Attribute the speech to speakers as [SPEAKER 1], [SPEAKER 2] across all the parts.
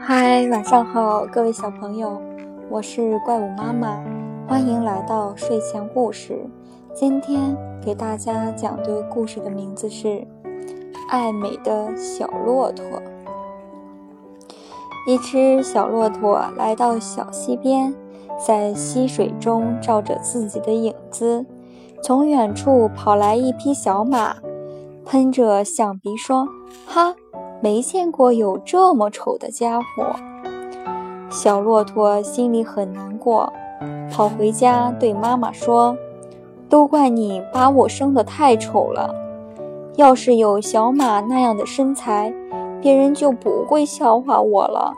[SPEAKER 1] 嗨，晚上好，各位小朋友，我是怪物妈妈，欢迎来到睡前故事。今天给大家讲的故事的名字是《爱美的小骆驼》。一只小骆驼来到小溪边，在溪水中照着自己的影子。从远处跑来一匹小马，喷着象鼻说：“哈，没见过有这么丑的家伙。”小骆驼心里很难过，跑回家对妈妈说：“都怪你把我生得太丑了。要是有小马那样的身材，别人就不会笑话我了。”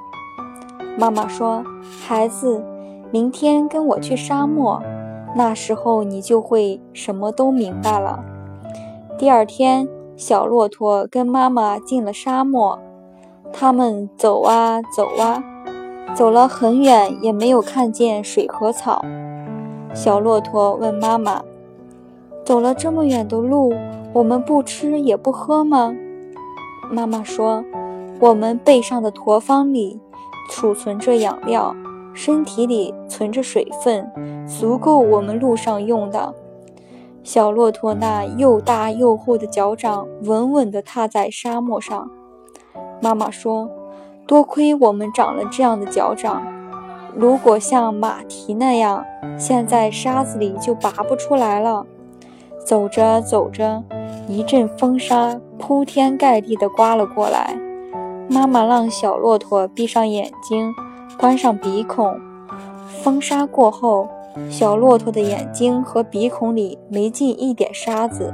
[SPEAKER 1] 妈妈说：“孩子，明天跟我去沙漠，那时候你就会什么都明白了。”第二天，小骆驼跟妈妈进了沙漠，他们走啊走啊。走了很远，也没有看见水和草。小骆驼问妈妈：“走了这么远的路，我们不吃也不喝吗？”妈妈说：“我们背上的驼方里储存着养料，身体里存着水分，足够我们路上用的。”小骆驼那又大又厚的脚掌稳稳地踏在沙漠上。妈妈说。多亏我们长了这样的脚掌，如果像马蹄那样，陷在沙子里就拔不出来了。走着走着，一阵风沙铺天盖地地刮了过来。妈妈让小骆驼闭上眼睛，关上鼻孔。风沙过后，小骆驼的眼睛和鼻孔里没进一点沙子。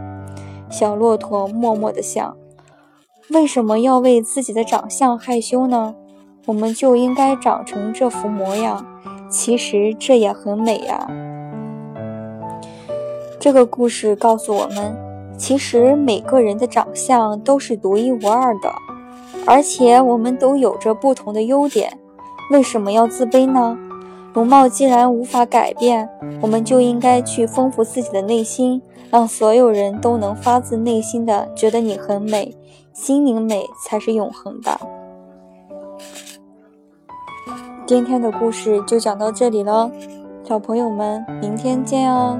[SPEAKER 1] 小骆驼默默地想。为什么要为自己的长相害羞呢？我们就应该长成这副模样。其实这也很美呀。这个故事告诉我们，其实每个人的长相都是独一无二的，而且我们都有着不同的优点。为什么要自卑呢？容貌既然无法改变，我们就应该去丰富自己的内心，让所有人都能发自内心的觉得你很美。心灵美才是永恒的。今天的故事就讲到这里了，小朋友们，明天见哦。